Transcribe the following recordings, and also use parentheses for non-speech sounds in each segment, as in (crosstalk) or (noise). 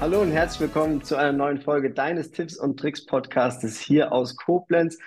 Hallo und herzlich willkommen zu einer neuen Folge deines Tipps und Tricks Podcastes hier aus Koblenz.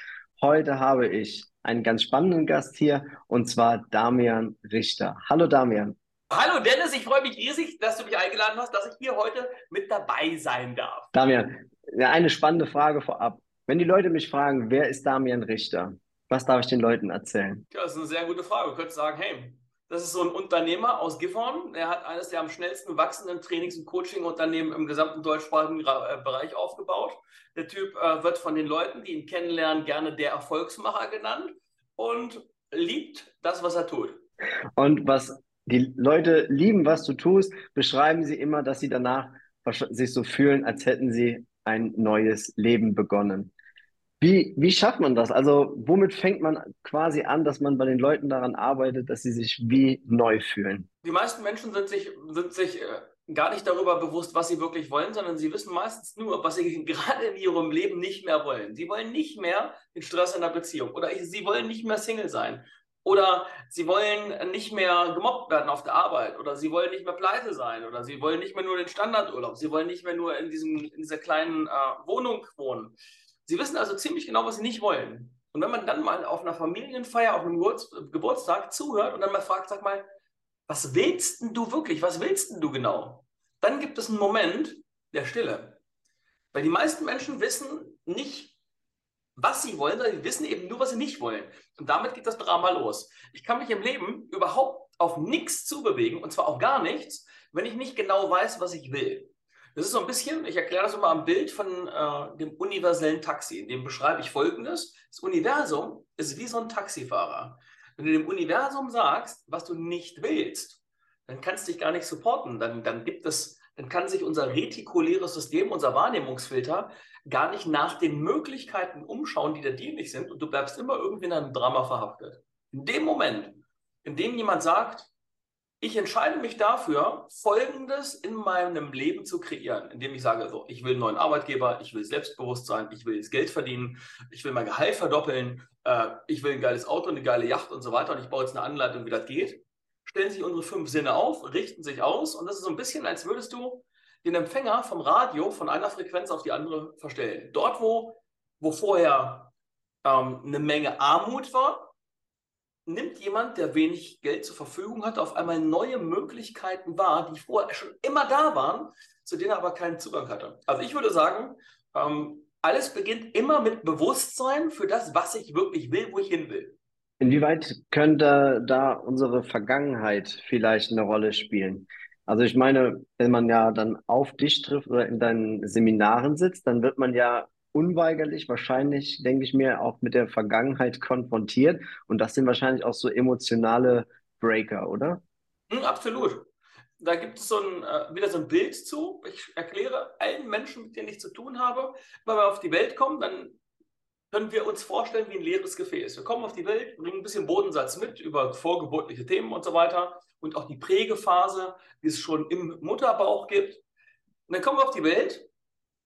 Heute habe ich einen ganz spannenden Gast hier und zwar Damian Richter. Hallo Damian. Hallo Dennis, ich freue mich riesig, dass du mich eingeladen hast, dass ich hier heute mit dabei sein darf. Damian, eine spannende Frage vorab. Wenn die Leute mich fragen, wer ist Damian Richter? Was darf ich den Leuten erzählen? Ja, das ist eine sehr gute Frage. Du könntest sagen, hey, das ist so ein Unternehmer aus Gifhorn. Er hat eines der am schnellsten wachsenden Trainings- und Coaching-Unternehmen im gesamten deutschsprachigen äh, Bereich aufgebaut. Der Typ äh, wird von den Leuten, die ihn kennenlernen, gerne der Erfolgsmacher genannt und liebt das, was er tut. Und was die Leute lieben, was du tust, beschreiben sie immer, dass sie danach sich so fühlen, als hätten sie ein neues Leben begonnen. Wie, wie schafft man das? Also, womit fängt man quasi an, dass man bei den Leuten daran arbeitet, dass sie sich wie neu fühlen? Die meisten Menschen sind sich, sind sich äh, gar nicht darüber bewusst, was sie wirklich wollen, sondern sie wissen meistens nur, was sie (laughs) gerade in ihrem Leben nicht mehr wollen. Sie wollen nicht mehr den Stress in der Beziehung oder sie wollen nicht mehr Single sein. Oder sie wollen nicht mehr gemobbt werden auf der Arbeit. Oder sie wollen nicht mehr pleite sein. Oder sie wollen nicht mehr nur den Standardurlaub. Sie wollen nicht mehr nur in, diesem, in dieser kleinen äh, Wohnung wohnen. Sie wissen also ziemlich genau, was sie nicht wollen. Und wenn man dann mal auf einer Familienfeier, auf einem Geburtstag zuhört und dann mal fragt, sag mal, was willst denn du wirklich? Was willst denn du genau? Dann gibt es einen Moment der Stille. Weil die meisten Menschen wissen nicht, was sie wollen, sondern sie wissen eben nur, was sie nicht wollen. Und damit geht das Drama los. Ich kann mich im Leben überhaupt auf nichts zubewegen, und zwar auf gar nichts, wenn ich nicht genau weiß, was ich will. Das ist so ein bisschen, ich erkläre das immer am Bild von äh, dem universellen Taxi. In dem beschreibe ich Folgendes. Das Universum ist wie so ein Taxifahrer. Wenn du dem Universum sagst, was du nicht willst, dann kannst du dich gar nicht supporten. Dann, dann gibt es, dann kann sich unser retikuläres System, unser Wahrnehmungsfilter, gar nicht nach den Möglichkeiten umschauen, die dir dienlich sind und du bleibst immer irgendwie in einem Drama verhaftet. In dem Moment, in dem jemand sagt, ich entscheide mich dafür, Folgendes in meinem Leben zu kreieren, indem ich sage, so, ich will einen neuen Arbeitgeber, ich will Selbstbewusstsein, ich will jetzt Geld verdienen, ich will mein Gehalt verdoppeln, äh, ich will ein geiles Auto, eine geile Yacht und so weiter und ich baue jetzt eine Anleitung, wie das geht. Stellen sich unsere fünf Sinne auf, richten sich aus und das ist so ein bisschen, als würdest du den Empfänger vom Radio von einer Frequenz auf die andere verstellen. Dort, wo, wo vorher ähm, eine Menge Armut war, nimmt jemand, der wenig Geld zur Verfügung hat, auf einmal neue Möglichkeiten wahr, die vorher schon immer da waren, zu denen er aber keinen Zugang hatte. Also ich würde sagen, ähm, alles beginnt immer mit Bewusstsein für das, was ich wirklich will, wo ich hin will. Inwieweit könnte da unsere Vergangenheit vielleicht eine Rolle spielen? Also ich meine, wenn man ja dann auf dich trifft oder in deinen Seminaren sitzt, dann wird man ja unweigerlich wahrscheinlich, denke ich mir, auch mit der Vergangenheit konfrontiert. Und das sind wahrscheinlich auch so emotionale Breaker, oder? Mhm, absolut. Da gibt es so ein, äh, wieder so ein Bild zu. Ich erkläre allen Menschen, mit denen ich zu tun habe, wenn wir auf die Welt kommen, dann können wir uns vorstellen wie ein leeres Gefäß. Wir kommen auf die Welt, bringen ein bisschen Bodensatz mit über vorgeburtliche Themen und so weiter und auch die Prägephase, die es schon im Mutterbauch gibt. Und dann kommen wir auf die Welt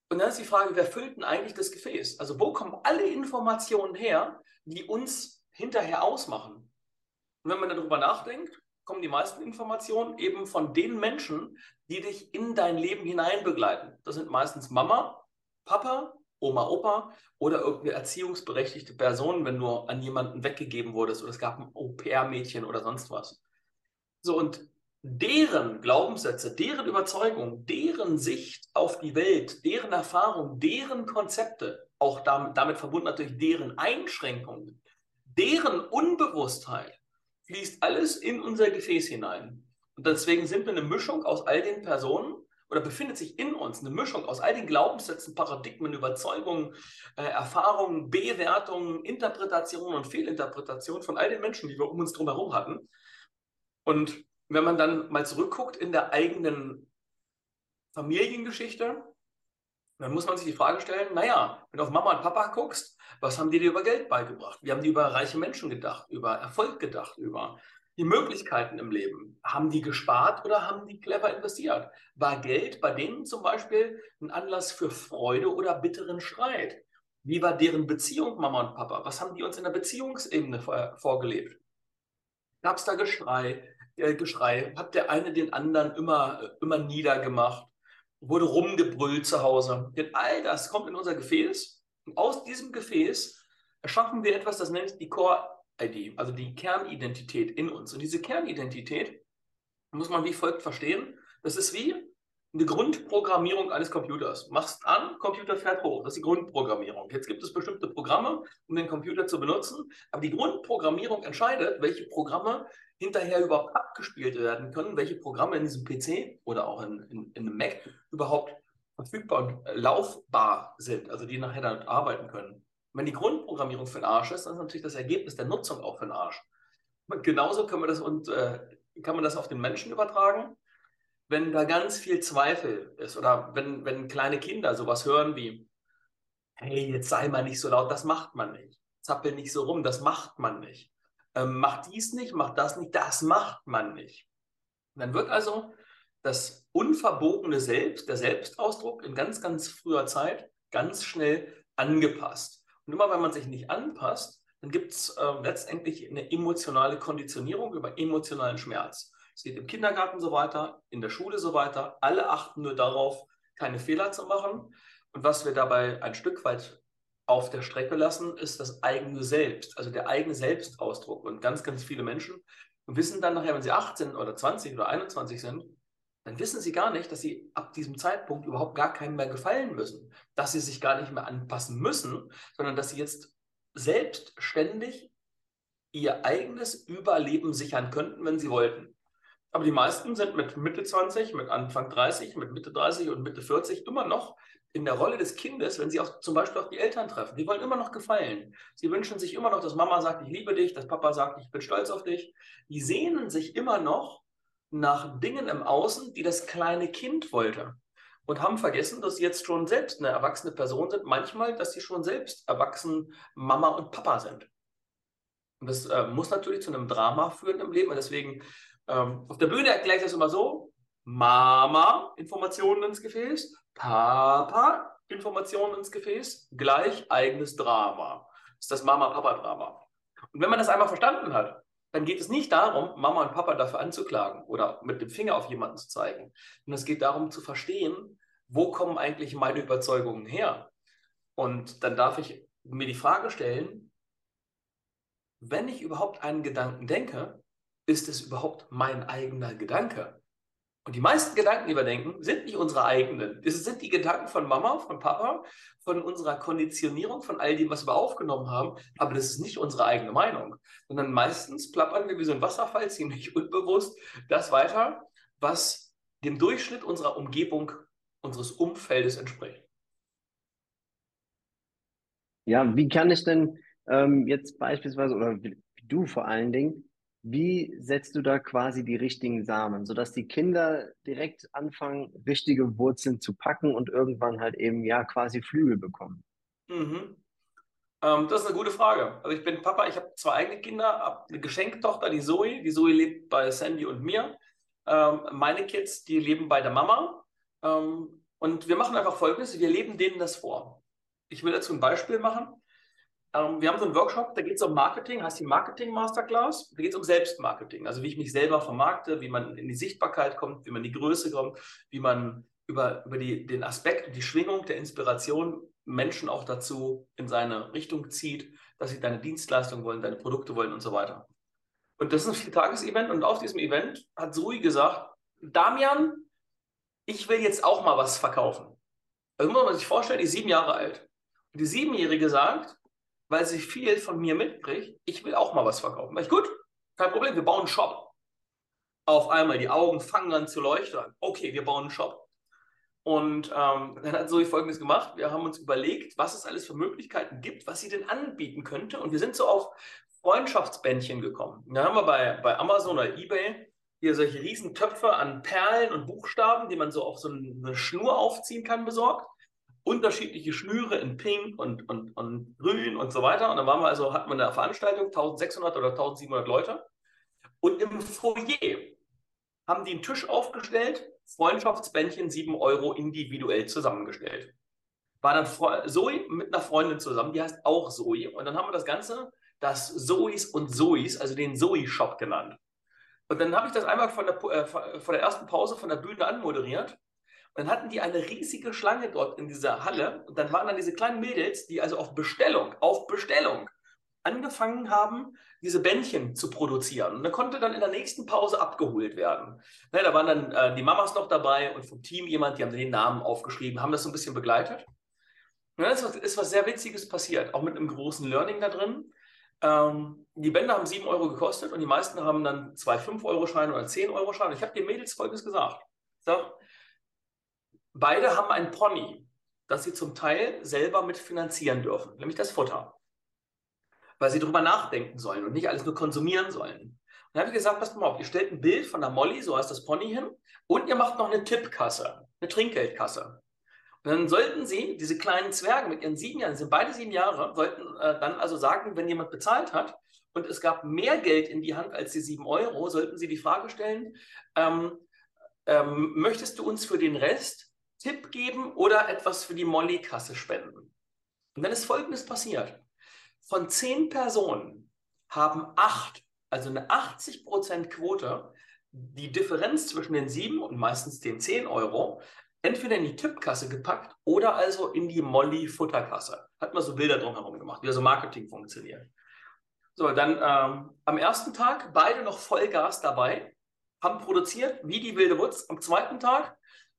und dann ist die Frage, wer füllt denn eigentlich das Gefäß? Also wo kommen alle Informationen her, die uns hinterher ausmachen? Und wenn man darüber nachdenkt, kommen die meisten Informationen eben von den Menschen, die dich in dein Leben hinein begleiten. Das sind meistens Mama, Papa, Oma, Opa oder irgendeine erziehungsberechtigte Person, wenn du an jemanden weggegeben wurdest oder es gab ein Au-pair-Mädchen oder sonst was. So, und deren Glaubenssätze, deren Überzeugung, deren Sicht auf die Welt, deren Erfahrung, deren Konzepte, auch damit, damit verbunden natürlich deren Einschränkungen, deren Unbewusstheit, fließt alles in unser Gefäß hinein. Und deswegen sind wir eine Mischung aus all den Personen oder befindet sich in uns eine Mischung aus all den Glaubenssätzen, Paradigmen, Überzeugungen, äh, Erfahrungen, Bewertungen, Interpretationen und Fehlinterpretationen von all den Menschen, die wir um uns drum herum hatten. Und wenn man dann mal zurückguckt in der eigenen Familiengeschichte, dann muss man sich die Frage stellen, naja, wenn du auf Mama und Papa guckst, was haben die dir über Geld beigebracht? Wie haben die über reiche Menschen gedacht, über Erfolg gedacht, über die Möglichkeiten im Leben? Haben die gespart oder haben die clever investiert? War Geld bei denen zum Beispiel ein Anlass für Freude oder bitteren Streit? Wie war deren Beziehung, Mama und Papa? Was haben die uns in der Beziehungsebene vor, vorgelebt? Gab es da Geschrei? Äh, Geschrei? Hat der eine den anderen immer, immer niedergemacht? Wurde rumgebrüllt zu Hause? Denn all das kommt in unser Gefäß. Und aus diesem Gefäß erschaffen wir etwas, das nennt die Core-ID, also die Kernidentität in uns. Und diese Kernidentität muss man wie folgt verstehen. Das ist wie eine Grundprogrammierung eines Computers. Machst an, Computer fährt hoch. Das ist die Grundprogrammierung. Jetzt gibt es bestimmte Programme, um den Computer zu benutzen, aber die Grundprogrammierung entscheidet, welche Programme hinterher überhaupt abgespielt werden können, welche Programme in diesem PC oder auch in, in, in einem Mac überhaupt verfügbar und laufbar sind, also die nachher damit arbeiten können. wenn die Grundprogrammierung für den Arsch ist, dann ist natürlich das Ergebnis der Nutzung auch für den Arsch. Genauso können wir das und äh, kann man das auf den Menschen übertragen wenn da ganz viel Zweifel ist oder wenn, wenn kleine Kinder sowas hören wie, hey, jetzt sei mal nicht so laut, das macht man nicht. Zappel nicht so rum, das macht man nicht. Ähm, macht dies nicht, macht das nicht, das macht man nicht. Dann wird also das unverbotene Selbst, der Selbstausdruck in ganz, ganz früher Zeit ganz schnell angepasst. Und immer wenn man sich nicht anpasst, dann gibt es äh, letztendlich eine emotionale Konditionierung über emotionalen Schmerz. Es geht im Kindergarten so weiter, in der Schule so weiter. Alle achten nur darauf, keine Fehler zu machen. Und was wir dabei ein Stück weit auf der Strecke lassen, ist das eigene Selbst, also der eigene Selbstausdruck. Und ganz, ganz viele Menschen wissen dann nachher, wenn sie 18 oder 20 oder 21 sind, dann wissen sie gar nicht, dass sie ab diesem Zeitpunkt überhaupt gar keinem mehr gefallen müssen, dass sie sich gar nicht mehr anpassen müssen, sondern dass sie jetzt selbstständig ihr eigenes Überleben sichern könnten, wenn sie wollten. Aber die meisten sind mit Mitte 20, mit Anfang 30, mit Mitte 30 und Mitte 40 immer noch in der Rolle des Kindes, wenn sie auch zum Beispiel auch die Eltern treffen. Die wollen immer noch gefallen. Sie wünschen sich immer noch, dass Mama sagt, ich liebe dich, dass Papa sagt, ich bin stolz auf dich. Die sehnen sich immer noch nach Dingen im Außen, die das kleine Kind wollte. Und haben vergessen, dass sie jetzt schon selbst eine erwachsene Person sind. Manchmal, dass sie schon selbst erwachsen Mama und Papa sind. Und das äh, muss natürlich zu einem Drama führen im Leben. Und deswegen ähm, auf der Bühne erkläre ich das immer so: Mama, Informationen ins Gefäß, Papa, Informationen ins Gefäß, gleich eigenes Drama. Das ist das Mama-Papa-Drama. Und wenn man das einmal verstanden hat, dann geht es nicht darum, Mama und Papa dafür anzuklagen oder mit dem Finger auf jemanden zu zeigen, sondern es geht darum zu verstehen, wo kommen eigentlich meine Überzeugungen her? Und dann darf ich mir die Frage stellen, wenn ich überhaupt einen Gedanken denke, ist es überhaupt mein eigener Gedanke? Und die meisten Gedanken, die wir denken, sind nicht unsere eigenen. Es sind die Gedanken von Mama, von Papa, von unserer Konditionierung, von all dem, was wir aufgenommen haben. Aber das ist nicht unsere eigene Meinung. Sondern meistens plappern wir wie so ein Wasserfall ziemlich (laughs) unbewusst das weiter, was dem Durchschnitt unserer Umgebung, unseres Umfeldes entspricht. Ja, wie kann ich denn ähm, jetzt beispielsweise, oder wie du vor allen Dingen, wie setzt du da quasi die richtigen Samen, sodass die Kinder direkt anfangen, richtige Wurzeln zu packen und irgendwann halt eben ja quasi Flügel bekommen? Mhm. Ähm, das ist eine gute Frage. Also ich bin Papa, ich habe zwei eigene Kinder, habe eine Geschenktochter, die Zoe. Die Zoe lebt bei Sandy und mir. Ähm, meine Kids, die leben bei der Mama. Ähm, und wir machen einfach Folgendes, wir leben denen das vor. Ich will dazu ein Beispiel machen. Ähm, wir haben so einen Workshop, da geht es um Marketing, heißt die Marketing Masterclass. Da geht es um Selbstmarketing, also wie ich mich selber vermarkte, wie man in die Sichtbarkeit kommt, wie man in die Größe kommt, wie man über, über die, den Aspekt und die Schwingung der Inspiration Menschen auch dazu in seine Richtung zieht, dass sie deine Dienstleistung wollen, deine Produkte wollen und so weiter. Und das ist ein Viertages-Event und auf diesem Event hat Sui gesagt, Damian, ich will jetzt auch mal was verkaufen. Also muss man sich vorstellen, die ist sieben Jahre alt. Und die Siebenjährige sagt, weil sie viel von mir mitkriegt, ich will auch mal was verkaufen. Weil ich, gut, kein Problem, wir bauen einen Shop. Auf einmal, die Augen fangen an zu leuchten. Okay, wir bauen einen Shop. Und ähm, (laughs) dann hat Zoe Folgendes gemacht. Wir haben uns überlegt, was es alles für Möglichkeiten gibt, was sie denn anbieten könnte. Und wir sind so auf Freundschaftsbändchen gekommen. Da haben wir bei, bei Amazon oder Ebay hier solche riesen Töpfe an Perlen und Buchstaben, die man so auf so eine Schnur aufziehen kann, besorgt. Unterschiedliche Schnüre in Pink und, und, und Grün und so weiter. Und dann waren wir also, hatten wir eine Veranstaltung, 1600 oder 1700 Leute. Und im Foyer haben die einen Tisch aufgestellt, Freundschaftsbändchen 7 Euro individuell zusammengestellt. War dann Zoe mit einer Freundin zusammen, die heißt auch Zoe. Und dann haben wir das Ganze das Zoes und Zoes, also den Zoe-Shop genannt. Und dann habe ich das einmal von der, äh, von der ersten Pause von der Bühne anmoderiert. Dann hatten die eine riesige Schlange dort in dieser Halle. Und dann waren dann diese kleinen Mädels, die also auf Bestellung, auf Bestellung angefangen haben, diese Bändchen zu produzieren. Und dann konnte dann in der nächsten Pause abgeholt werden. Ne, da waren dann äh, die Mamas noch dabei und vom Team jemand, die haben den Namen aufgeschrieben, haben das so ein bisschen begleitet. Und dann ist was, ist was sehr Witziges passiert, auch mit einem großen Learning da drin. Ähm, die Bänder haben 7 Euro gekostet und die meisten haben dann zwei 5-Euro-Scheine oder 10-Euro-Scheine. Ich habe den Mädels Folgendes gesagt. Sag, beide haben ein Pony, das sie zum Teil selber mitfinanzieren dürfen, nämlich das Futter. Weil sie darüber nachdenken sollen und nicht alles nur konsumieren sollen. Und dann habe ich gesagt, passt mal auf, ihr stellt ein Bild von der Molly, so heißt das Pony hin, und ihr macht noch eine Tippkasse, eine Trinkgeldkasse. Und dann sollten sie, diese kleinen Zwerge mit ihren sieben Jahren, sind beide sieben Jahre, sollten äh, dann also sagen, wenn jemand bezahlt hat und es gab mehr Geld in die Hand als die sieben Euro, sollten sie die Frage stellen, ähm, ähm, möchtest du uns für den Rest Tipp geben oder etwas für die Molly-Kasse spenden? Und dann ist Folgendes passiert. Von zehn Personen haben acht, also eine 80% Quote, die Differenz zwischen den sieben und meistens den zehn Euro entweder in die Tippkasse gepackt oder also in die Molly-Futterkasse. Hat man so Bilder drumherum gemacht, wie also Marketing funktioniert. So, dann ähm, am ersten Tag beide noch Vollgas dabei, haben produziert wie die wilde Wutz. Am zweiten Tag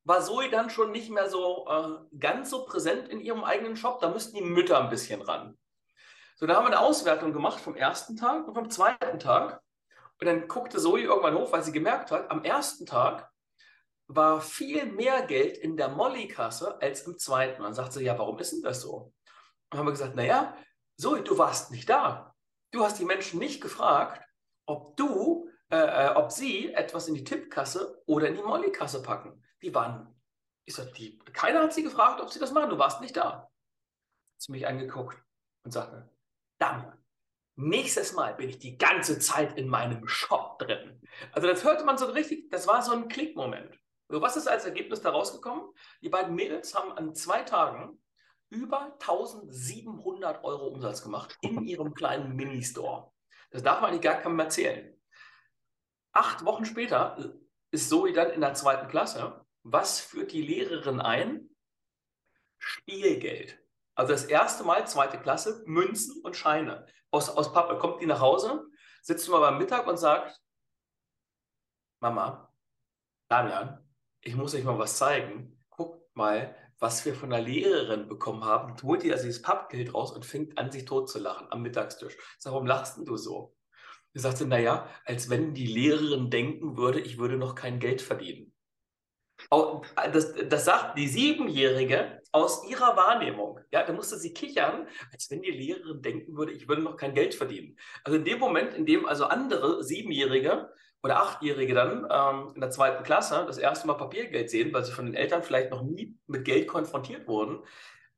war Zoe dann schon nicht mehr so äh, ganz so präsent in ihrem eigenen Shop. Da müssten die Mütter ein bisschen ran. So, da haben wir eine Auswertung gemacht vom ersten Tag und vom zweiten Tag. Und dann guckte Zoe irgendwann hoch, weil sie gemerkt hat, am ersten Tag war viel mehr Geld in der Molly-Kasse als im zweiten. Dann sagt sie, ja, warum ist denn das so? Und dann haben wir gesagt, naja, Zoe, du warst nicht da. Du hast die Menschen nicht gefragt, ob du, äh, äh, ob sie etwas in die Tippkasse oder in die Molly-Kasse packen. Die waren, ich sag, die, keiner hat sie gefragt, ob sie das machen. Du warst nicht da. Hat sie mich angeguckt und sagte, Damian, nächstes Mal bin ich die ganze Zeit in meinem Shop drin. Also das hörte man so richtig, das war so ein Klickmoment. So, was ist als Ergebnis daraus gekommen? Die beiden Mädels haben an zwei Tagen über 1700 Euro Umsatz gemacht in ihrem kleinen Mini-Store. Das darf man eigentlich gar keinem erzählen. Acht Wochen später ist Zoe dann in der zweiten Klasse. Was führt die Lehrerin ein? Spielgeld. Also das erste Mal, zweite Klasse, Münzen und Scheine. Aus, aus Pappe kommt die nach Hause, sitzt mal beim Mittag und sagt, Mama, Damian, ich muss euch mal was zeigen. Guckt mal, was wir von der Lehrerin bekommen haben. Holt ihr also dieses Pappgeld raus und fängt an, sich tot zu lachen am Mittagstisch. sag, warum lachst du so? Er sagte, naja, als wenn die Lehrerin denken würde, ich würde noch kein Geld verdienen. Das, das sagt die Siebenjährige aus ihrer Wahrnehmung. Ja, da musste sie kichern, als wenn die Lehrerin denken würde, ich würde noch kein Geld verdienen. Also in dem Moment, in dem also andere Siebenjährige oder Achtjährige dann ähm, in der zweiten Klasse das erste Mal Papiergeld sehen, weil sie von den Eltern vielleicht noch nie mit Geld konfrontiert wurden,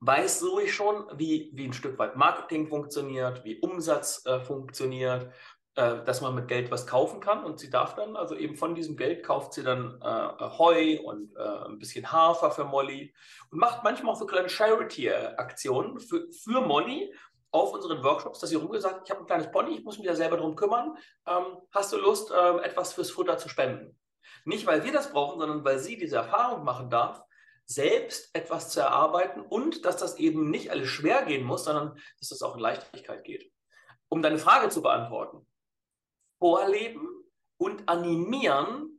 weiß so ich schon, wie, wie ein Stück weit Marketing funktioniert, wie Umsatz äh, funktioniert, äh, dass man mit Geld was kaufen kann und sie darf dann, also eben von diesem Geld kauft sie dann äh, Heu und äh, ein bisschen Hafer für Molly und macht manchmal auch so kleine Charity-Aktionen für, für Molly, auf unseren Workshops, dass sie rumgesagt, ich habe ein kleines Pony, ich muss mich da selber drum kümmern. Ähm, hast du Lust, ähm, etwas fürs Futter zu spenden? Nicht, weil wir das brauchen, sondern weil sie diese Erfahrung machen darf, selbst etwas zu erarbeiten und dass das eben nicht alles schwer gehen muss, sondern dass das auch in Leichtigkeit geht. Um deine Frage zu beantworten, vorleben und animieren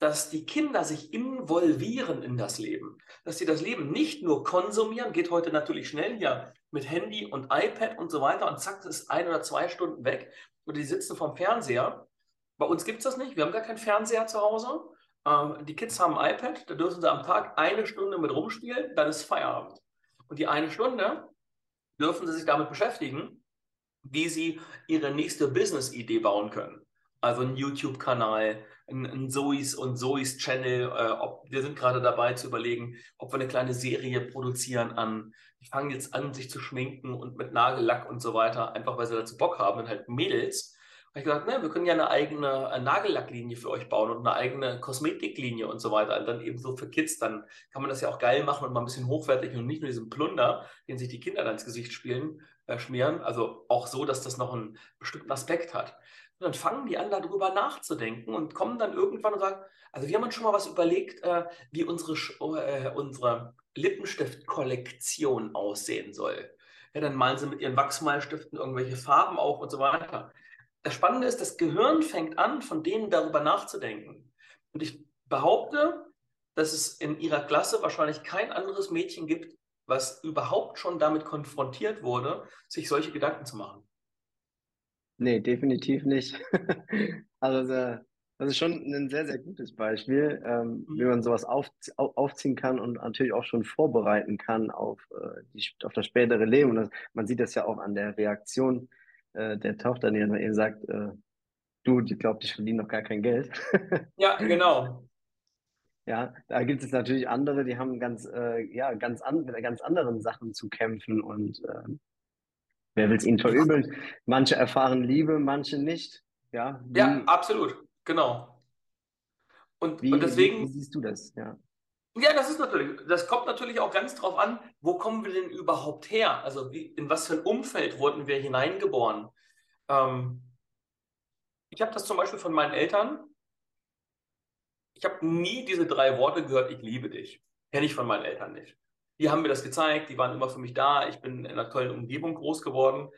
dass die Kinder sich involvieren in das Leben, dass sie das Leben nicht nur konsumieren, geht heute natürlich schnell hier mit Handy und iPad und so weiter und zack, ist ein oder zwei Stunden weg oder die sitzen vom Fernseher. Bei uns gibt es das nicht, wir haben gar keinen Fernseher zu Hause. Ähm, die Kids haben ein iPad, da dürfen sie am Tag eine Stunde mit rumspielen, dann ist Feierabend. Und die eine Stunde dürfen sie sich damit beschäftigen, wie sie ihre nächste Business-Idee bauen können. Also einen YouTube-Kanal, ein, ein Zoe's und Zoe's Channel. Äh, ob, wir sind gerade dabei zu überlegen, ob wir eine kleine Serie produzieren an, die fangen jetzt an, sich zu schminken und mit Nagellack und so weiter, einfach weil sie dazu Bock haben und halt Mädels habe ich gesagt, ne, wir können ja eine eigene Nagellacklinie für euch bauen und eine eigene Kosmetiklinie und so weiter. Und dann eben so für Kids, dann kann man das ja auch geil machen und mal ein bisschen hochwertig und nicht nur diesen Plunder, den sich die Kinder dann ins Gesicht spielen, äh, schmieren. Also auch so, dass das noch einen bestimmten Aspekt hat. Und dann fangen die an, darüber nachzudenken und kommen dann irgendwann und sagen, also wir haben uns schon mal was überlegt, äh, wie unsere, äh, unsere Lippenstift-Kollektion aussehen soll. Ja, dann malen sie mit ihren Wachsmalstiften irgendwelche Farben auf und so weiter das Spannende ist, das Gehirn fängt an, von denen darüber nachzudenken. Und ich behaupte, dass es in ihrer Klasse wahrscheinlich kein anderes Mädchen gibt, was überhaupt schon damit konfrontiert wurde, sich solche Gedanken zu machen. Nee, definitiv nicht. (laughs) also das ist schon ein sehr, sehr gutes Beispiel, ähm, mhm. wie man sowas auf, aufziehen kann und natürlich auch schon vorbereiten kann auf, äh, die, auf das spätere Leben. Und das, man sieht das ja auch an der Reaktion äh, der Tochter, die dann eben sagt, äh, du, die glaubt, ich verdiene noch gar kein Geld. ja, genau. (laughs) Ja, da gibt es natürlich andere, die haben ganz, äh, ja, ganz an, mit ganz anderen Sachen zu kämpfen und äh, wer will es ihnen verübeln? Manche erfahren Liebe, manche nicht. Ja, wie, ja absolut, genau. Und, wie, und deswegen. Wie, wie siehst du das? Ja. Ja, das ist natürlich, das kommt natürlich auch ganz drauf an, wo kommen wir denn überhaupt her? Also wie, in was für ein Umfeld wurden wir hineingeboren? Ähm, ich habe das zum Beispiel von meinen Eltern. Ich habe nie diese drei Worte gehört, ich liebe dich. Kenne ich von meinen Eltern nicht. Die haben mir das gezeigt, die waren immer für mich da. Ich bin in einer tollen Umgebung groß geworden.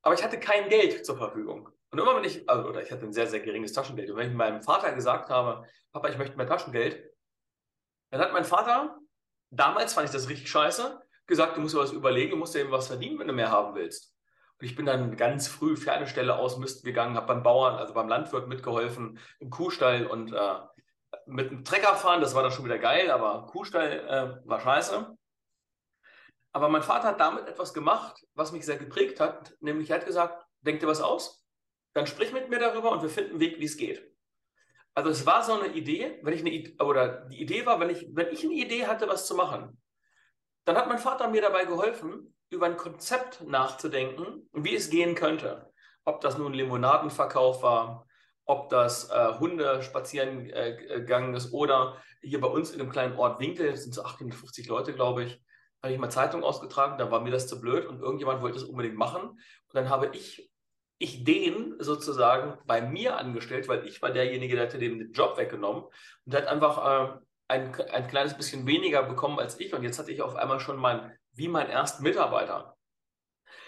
Aber ich hatte kein Geld zur Verfügung. Und immer wenn ich, also, oder ich hatte ein sehr, sehr geringes Taschengeld. Und wenn ich meinem Vater gesagt habe, Papa, ich möchte mehr Taschengeld, dann hat mein Vater, damals fand ich das richtig scheiße, gesagt, du musst dir was überlegen, du musst dir eben was verdienen, wenn du mehr haben willst. Und ich bin dann ganz früh für eine Stelle ausmisten gegangen, habe beim Bauern, also beim Landwirt mitgeholfen, im Kuhstall und äh, mit dem Trecker fahren, das war dann schon wieder geil, aber Kuhstall äh, war scheiße. Aber mein Vater hat damit etwas gemacht, was mich sehr geprägt hat, nämlich er hat gesagt, denk dir was aus, dann sprich mit mir darüber und wir finden einen Weg, wie es geht. Also es war so eine Idee, wenn ich eine oder die Idee war, wenn ich, wenn ich eine Idee hatte, was zu machen, dann hat mein Vater mir dabei geholfen, über ein Konzept nachzudenken, wie es gehen könnte. Ob das nun Limonadenverkauf war, ob das äh, Hunde spazieren äh, gegangen ist oder hier bei uns in dem kleinen Ort Winkel, das sind so 850 Leute, glaube ich, habe ich mal Zeitung ausgetragen, da war mir das zu blöd und irgendjemand wollte es unbedingt machen. Und dann habe ich ich den sozusagen bei mir angestellt, weil ich war derjenige, der hatte dem den Job weggenommen und der hat einfach äh, ein, ein kleines bisschen weniger bekommen als ich und jetzt hatte ich auf einmal schon mein, wie mein ersten Mitarbeiter.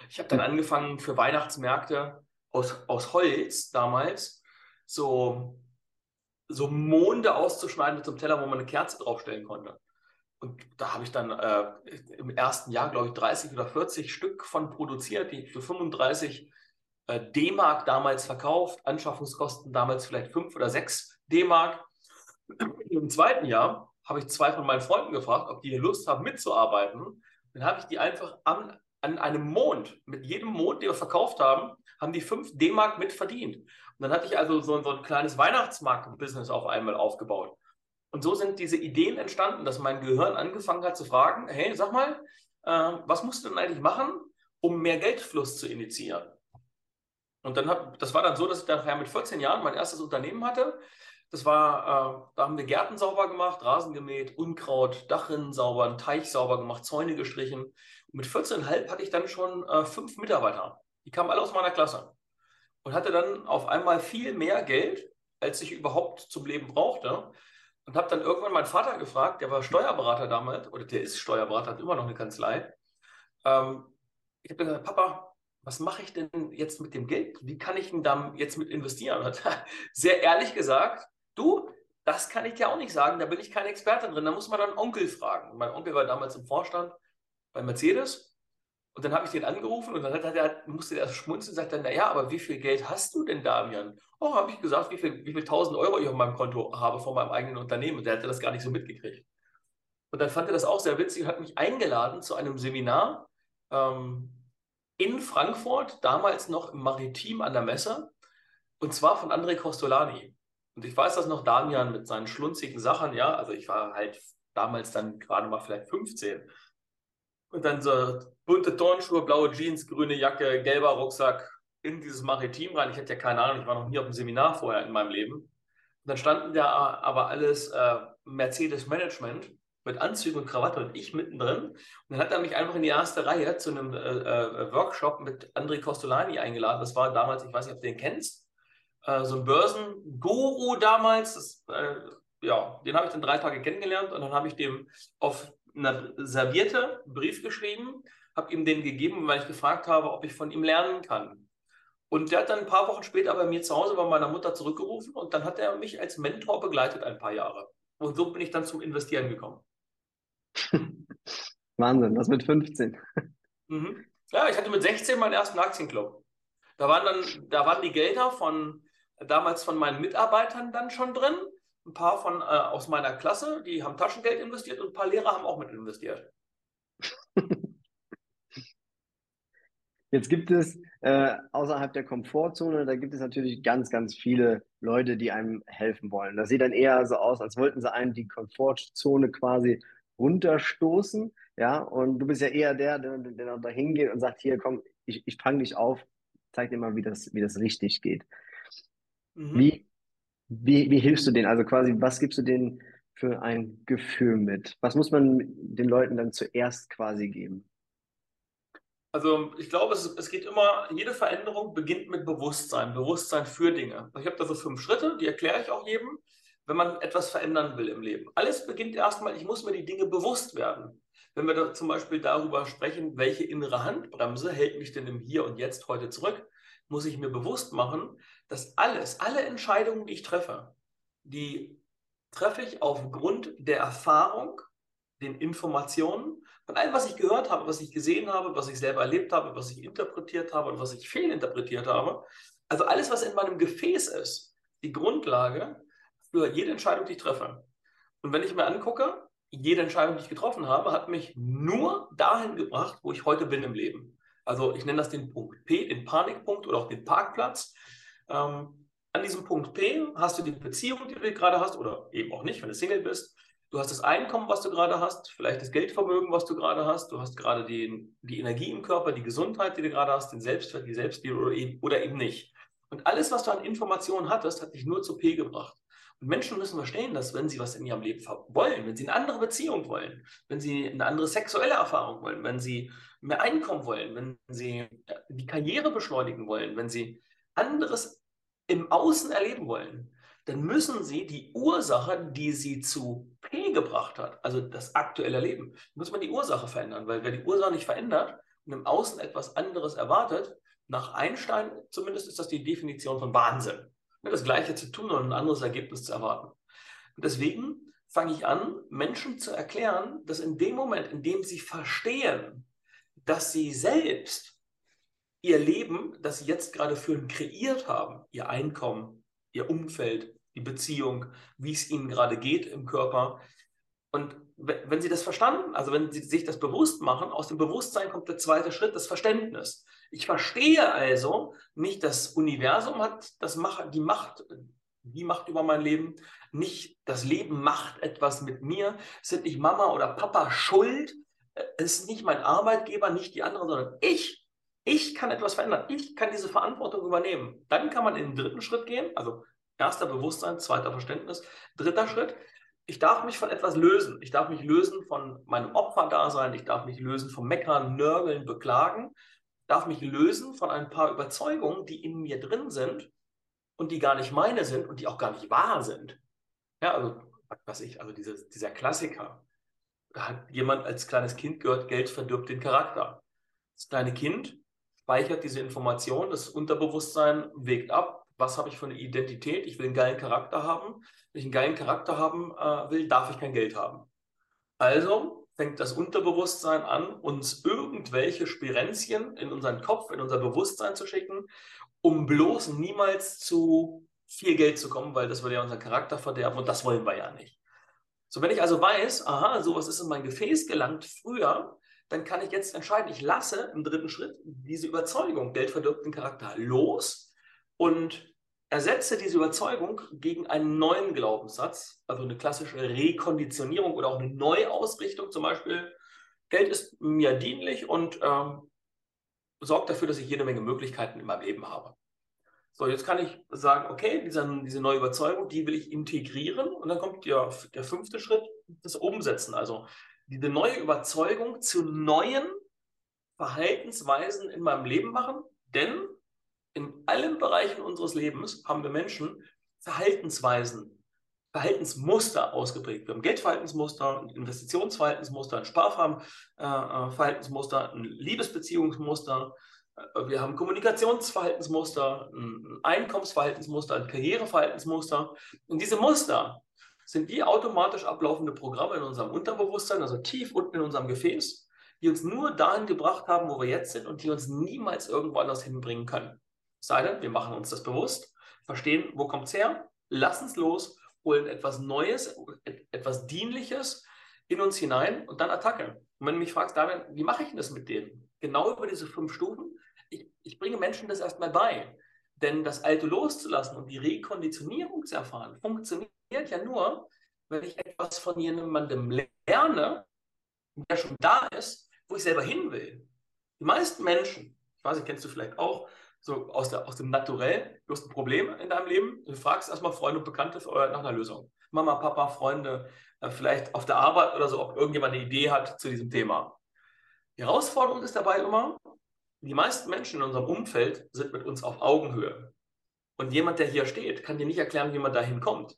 Ich habe dann angefangen für Weihnachtsmärkte aus, aus Holz damals so, so Monde auszuschneiden mit so einem Teller, wo man eine Kerze draufstellen konnte. Und da habe ich dann äh, im ersten Jahr, glaube ich, 30 oder 40 Stück von produziert, die für 35 äh, D-Mark damals verkauft, Anschaffungskosten damals vielleicht 5 oder 6 D-Mark. Im zweiten Jahr habe ich zwei von meinen Freunden gefragt, ob die Lust haben mitzuarbeiten. Dann habe ich die einfach an, an einem Mond, mit jedem Mond, den wir verkauft haben, haben die 5 D-Mark mit verdient. Dann hatte ich also so, so ein kleines Weihnachtsmarkt-Business auf einmal aufgebaut. Und so sind diese Ideen entstanden, dass mein Gehirn angefangen hat zu fragen, hey, sag mal, äh, was musst du denn eigentlich machen, um mehr Geldfluss zu initiieren? Und dann hat, das war dann so, dass ich dann mit 14 Jahren mein erstes Unternehmen hatte. Das war, äh, da haben wir Gärten sauber gemacht, Rasen gemäht, Unkraut, Dachrinnen sauber, einen Teich sauber gemacht, Zäune gestrichen. Und mit 14,5 hatte ich dann schon äh, fünf Mitarbeiter. Die kamen alle aus meiner Klasse. Und hatte dann auf einmal viel mehr Geld, als ich überhaupt zum Leben brauchte. Und habe dann irgendwann meinen Vater gefragt, der war Steuerberater damals, oder der ist Steuerberater, hat immer noch eine Kanzlei. Ähm, ich habe gesagt, Papa, was mache ich denn jetzt mit dem Geld? Wie kann ich denn da jetzt mit investieren? Und (laughs) sehr ehrlich gesagt, du, das kann ich dir auch nicht sagen, da bin ich kein Experte drin, da muss man dann Onkel fragen. mein Onkel war damals im Vorstand bei Mercedes und dann habe ich den angerufen und dann hat er, musste der schmunzeln und sagt dann, naja, aber wie viel Geld hast du denn, Damian? Oh, habe ich gesagt, wie viel, wie viel tausend Euro ich auf meinem Konto habe von meinem eigenen Unternehmen. Und der hatte das gar nicht so mitgekriegt. Und dann fand er das auch sehr witzig und hat mich eingeladen zu einem Seminar, ähm, in Frankfurt, damals noch im Maritim an der Messe, und zwar von André Costolani. Und Und ich weiß das noch, Damian mit seinen schlunzigen Sachen, ja, also ich war halt damals dann gerade mal vielleicht 15. Und dann so bunte Turnschuhe, blaue Jeans, grüne Jacke, gelber Rucksack in dieses Maritim rein. Ich hatte ja keine Ahnung, ich war noch nie auf einem Seminar vorher in meinem Leben. Und dann standen da aber alles äh, Mercedes-Management mit Anzügen und Krawatte und ich mittendrin. Und dann hat er mich einfach in die erste Reihe zu einem äh, äh, Workshop mit André Costolani eingeladen. Das war damals, ich weiß nicht, ob du den kennst, äh, so ein Börsenguru damals. Das, äh, ja, den habe ich dann drei Tage kennengelernt und dann habe ich dem auf einer Serviette einen Brief geschrieben, habe ihm den gegeben, weil ich gefragt habe, ob ich von ihm lernen kann. Und der hat dann ein paar Wochen später bei mir zu Hause bei meiner Mutter zurückgerufen und dann hat er mich als Mentor begleitet ein paar Jahre. Und so bin ich dann zum Investieren gekommen. (laughs) Wahnsinn, was mit 15? (laughs) Mhm. Ja, ich hatte mit 16 meinen ersten Aktienclub. Da waren dann, da waren die Gelder von damals von meinen Mitarbeitern dann schon drin. Ein paar von äh, aus meiner Klasse, die haben Taschengeld investiert und ein paar Lehrer haben auch mit investiert. (laughs) Jetzt gibt es äh, außerhalb der Komfortzone, da gibt es natürlich ganz, ganz viele Leute, die einem helfen wollen. Das sieht dann eher so aus, als wollten sie einem die Komfortzone quasi runterstoßen. Ja, und du bist ja eher der, der, der da hingeht und sagt, hier, komm, ich, ich fange dich auf, zeig dir mal, wie das, wie das richtig geht. Mhm. Wie, wie, wie hilfst du denen? Also quasi, was gibst du denen für ein Gefühl mit? Was muss man den Leuten dann zuerst quasi geben? Also ich glaube, es, es geht immer, jede Veränderung beginnt mit Bewusstsein, Bewusstsein für Dinge. Ich habe da so fünf Schritte, die erkläre ich auch jedem, wenn man etwas verändern will im Leben. Alles beginnt erstmal, ich muss mir die Dinge bewusst werden. Wenn wir zum Beispiel darüber sprechen, welche innere Handbremse hält mich denn im Hier und Jetzt heute zurück, muss ich mir bewusst machen, dass alles, alle Entscheidungen, die ich treffe, die treffe ich aufgrund der Erfahrung, den Informationen von allem, was ich gehört habe, was ich gesehen habe, was ich selber erlebt habe, was ich interpretiert habe und was ich fehlinterpretiert habe. Also alles, was in meinem Gefäß ist, die Grundlage für jede Entscheidung, die ich treffe. Und wenn ich mir angucke, jede Entscheidung, die ich getroffen habe, hat mich nur dahin gebracht, wo ich heute bin im Leben. Also ich nenne das den Punkt P, den Panikpunkt oder auch den Parkplatz. Ähm, an diesem Punkt P hast du die Beziehung, die du gerade hast, oder eben auch nicht, wenn du Single bist. Du hast das Einkommen, was du gerade hast, vielleicht das Geldvermögen, was du gerade hast. Du hast gerade die, die Energie im Körper, die Gesundheit, die du gerade hast, den Selbstwert, die Selbstliebe oder eben, oder eben nicht. Und alles, was du an Informationen hattest, hat dich nur zu P gebracht. Menschen müssen verstehen, dass wenn sie was in ihrem Leben wollen, wenn sie eine andere Beziehung wollen, wenn sie eine andere sexuelle Erfahrung wollen, wenn sie mehr Einkommen wollen, wenn sie die Karriere beschleunigen wollen, wenn sie anderes im Außen erleben wollen, dann müssen sie die Ursache, die sie zu P gebracht hat, also das aktuelle Leben, muss man die Ursache verändern, weil wer die Ursache nicht verändert und im Außen etwas anderes erwartet, nach Einstein zumindest ist das die Definition von Wahnsinn. Das Gleiche zu tun und ein anderes Ergebnis zu erwarten. Und deswegen fange ich an, Menschen zu erklären, dass in dem Moment, in dem sie verstehen, dass sie selbst ihr Leben, das sie jetzt gerade führen, kreiert haben, ihr Einkommen, ihr Umfeld, die Beziehung, wie es ihnen gerade geht im Körper. Und wenn sie das verstanden, also wenn sie sich das bewusst machen, aus dem Bewusstsein kommt der zweite Schritt, das Verständnis. Ich verstehe also nicht, das Universum hat das Macht, die Macht, die Macht über mein Leben, nicht das Leben macht etwas mit mir, sind nicht Mama oder Papa schuld, es ist nicht mein Arbeitgeber, nicht die anderen, sondern ich. Ich kann etwas verändern. Ich kann diese Verantwortung übernehmen. Dann kann man in den dritten Schritt gehen. Also erster Bewusstsein, zweiter Verständnis. Dritter Schritt. Ich darf mich von etwas lösen. Ich darf mich lösen von meinem Opferdasein. Ich darf mich lösen vom Meckern, Nörgeln, Beklagen. Ich darf mich lösen von ein paar Überzeugungen, die in mir drin sind und die gar nicht meine sind und die auch gar nicht wahr sind. Ja, also, was ich, also dieses, dieser Klassiker da hat jemand als kleines Kind gehört, Geld verdirbt den Charakter. Das kleine Kind speichert diese Information, das Unterbewusstsein wägt ab, was habe ich für eine Identität, ich will einen geilen Charakter haben. Wenn ich einen geilen Charakter haben äh, will, darf ich kein Geld haben. Also fängt das Unterbewusstsein an, uns irgendwelche Spirenzchen in unseren Kopf, in unser Bewusstsein zu schicken, um bloß niemals zu viel Geld zu kommen, weil das würde ja unseren Charakter verderben und das wollen wir ja nicht. So, wenn ich also weiß, aha, sowas ist in mein Gefäß gelangt früher, dann kann ich jetzt entscheiden, ich lasse im dritten Schritt diese Überzeugung, Geld verdirbt den Charakter los und ersetze diese Überzeugung gegen einen neuen Glaubenssatz, also eine klassische Rekonditionierung oder auch eine Neuausrichtung, zum Beispiel, Geld ist mir dienlich und ähm, sorgt dafür, dass ich jede Menge Möglichkeiten in meinem Leben habe. So, jetzt kann ich sagen, okay, diese, diese neue Überzeugung, die will ich integrieren und dann kommt der, der fünfte Schritt, das Umsetzen. Also diese neue Überzeugung zu neuen Verhaltensweisen in meinem Leben machen, denn in allen Bereichen unseres Lebens haben wir Menschen Verhaltensweisen, Verhaltensmuster ausgeprägt. Wir haben Geldverhaltensmuster, ein Investitionsverhaltensmuster, ein Sparverhaltensmuster, ein Liebesbeziehungsmuster. Wir haben Kommunikationsverhaltensmuster, ein Einkommensverhaltensmuster, ein Karriereverhaltensmuster. Und diese Muster sind wie automatisch ablaufende Programme in unserem Unterbewusstsein, also tief unten in unserem Gefäß, die uns nur dahin gebracht haben, wo wir jetzt sind und die uns niemals irgendwo anders hinbringen können. Sei denn, wir machen uns das bewusst, verstehen, wo es her, lassen es los, holen etwas Neues, etwas Dienliches in uns hinein und dann Attacke. Und wenn du mich fragst, Damian, wie mache ich denn das mit denen? Genau über diese fünf Stufen. Ich, ich bringe Menschen das erstmal bei. Denn das Alte loszulassen und die Rekonditionierung zu erfahren, funktioniert ja nur, wenn ich etwas von jemandem lerne, der schon da ist, wo ich selber hin will. Die meisten Menschen, ich weiß nicht, kennst du vielleicht auch, so aus, der, aus dem Naturell, du hast ein Problem in deinem Leben, du fragst erstmal Freunde und Bekannte nach einer Lösung. Mama, Papa, Freunde, äh, vielleicht auf der Arbeit oder so, ob irgendjemand eine Idee hat zu diesem Thema. Die Herausforderung ist dabei immer, die meisten Menschen in unserem Umfeld sind mit uns auf Augenhöhe. Und jemand, der hier steht, kann dir nicht erklären, wie man dahin kommt.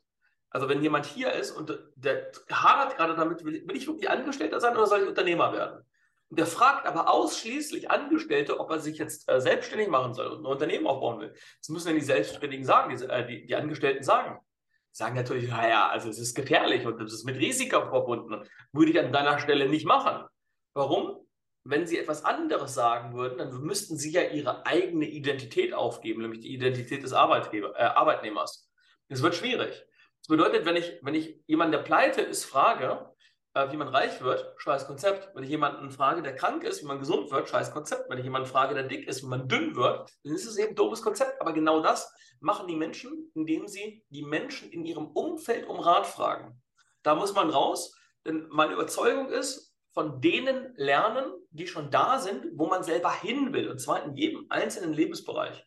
Also wenn jemand hier ist und der hadert gerade damit, will ich wirklich Angestellter sein oder soll ich Unternehmer werden? Und der fragt aber ausschließlich Angestellte, ob er sich jetzt äh, selbstständig machen soll und ein Unternehmen aufbauen will. Das müssen ja die Selbstständigen sagen, die, äh, die, die Angestellten sagen. Die sagen natürlich, naja, also es ist gefährlich und es ist mit Risiko verbunden. Würde ich an deiner Stelle nicht machen. Warum? Wenn sie etwas anderes sagen würden, dann müssten sie ja ihre eigene Identität aufgeben, nämlich die Identität des Arbeitgeber, äh, Arbeitnehmers. Das wird schwierig. Das bedeutet, wenn ich, wenn ich jemanden, der pleite ist, frage, wie man reich wird, scheiß Konzept. Wenn ich jemanden frage, der krank ist, wie man gesund wird, scheiß Konzept. Wenn ich jemanden frage, der dick ist, wie man dünn wird, dann ist es eben ein doofes Konzept. Aber genau das machen die Menschen, indem sie die Menschen in ihrem Umfeld um Rat fragen. Da muss man raus, denn meine Überzeugung ist, von denen lernen, die schon da sind, wo man selber hin will. Und zwar in jedem einzelnen Lebensbereich.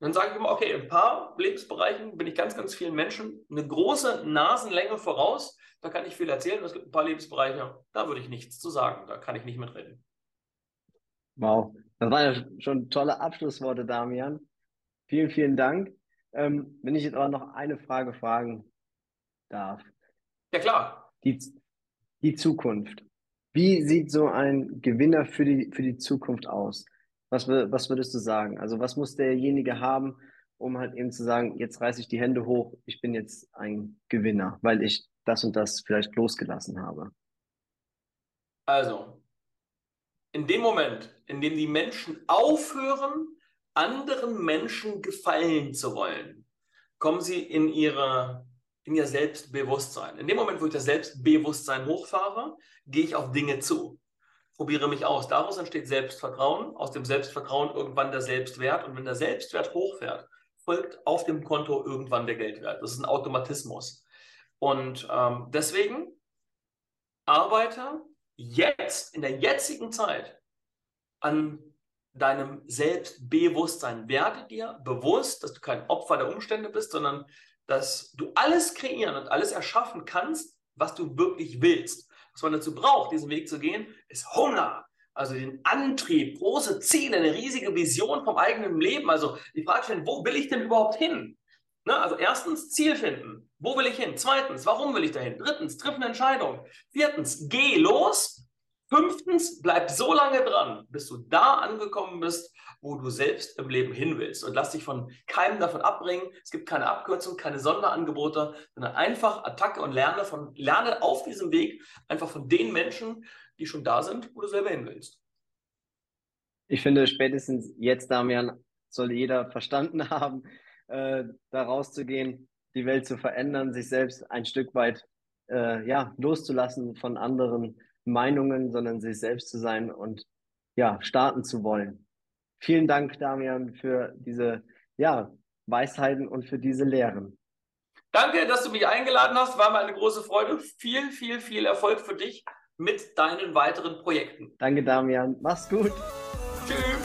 dann sage ich immer, okay, in ein paar Lebensbereichen bin ich ganz, ganz vielen Menschen eine große Nasenlänge voraus da kann ich viel erzählen. Es gibt ein paar Lebensbereiche, da würde ich nichts zu sagen. Da kann ich nicht mitreden. Wow, das waren ja schon tolle Abschlussworte, Damian. Vielen, vielen Dank. Ähm, wenn ich jetzt aber noch eine Frage fragen darf. Ja, klar. Die, die Zukunft. Wie sieht so ein Gewinner für die, für die Zukunft aus? Was, was würdest du sagen? Also, was muss derjenige haben, um halt eben zu sagen, jetzt reiße ich die Hände hoch, ich bin jetzt ein Gewinner, weil ich das und das vielleicht losgelassen habe? Also, in dem Moment, in dem die Menschen aufhören, anderen Menschen gefallen zu wollen, kommen sie in, ihre, in ihr Selbstbewusstsein. In dem Moment, wo ich das Selbstbewusstsein hochfahre, gehe ich auf Dinge zu, probiere mich aus. Daraus entsteht Selbstvertrauen, aus dem Selbstvertrauen irgendwann der Selbstwert. Und wenn der Selbstwert hochfährt, folgt auf dem Konto irgendwann der Geldwert. Das ist ein Automatismus. Und ähm, deswegen arbeite jetzt, in der jetzigen Zeit, an deinem Selbstbewusstsein. Werde dir bewusst, dass du kein Opfer der Umstände bist, sondern dass du alles kreieren und alles erschaffen kannst, was du wirklich willst. Was man dazu braucht, diesen Weg zu gehen, ist Hunger. Also den Antrieb, große Ziele, eine riesige Vision vom eigenen Leben. Also die Frage stellen, wo will ich denn überhaupt hin? Ne? Also erstens Ziel finden. Wo will ich hin? Zweitens, warum will ich dahin? Drittens, triff eine Entscheidung. Viertens, geh los. Fünftens, bleib so lange dran, bis du da angekommen bist, wo du selbst im Leben hin willst. Und lass dich von keinem davon abbringen. Es gibt keine Abkürzung, keine Sonderangebote, sondern einfach Attacke und lerne, von, lerne auf diesem Weg einfach von den Menschen, die schon da sind, wo du selber hin willst. Ich finde, spätestens jetzt, Damian, soll jeder verstanden (laughs) haben, äh, da rauszugehen, die Welt zu verändern, sich selbst ein Stück weit äh, ja, loszulassen von anderen Meinungen, sondern sich selbst zu sein und ja, starten zu wollen. Vielen Dank, Damian, für diese ja, Weisheiten und für diese Lehren. Danke, dass du mich eingeladen hast. War mir eine große Freude. Viel, viel, viel Erfolg für dich mit deinen weiteren Projekten. Danke, Damian. Mach's gut. Tschüss.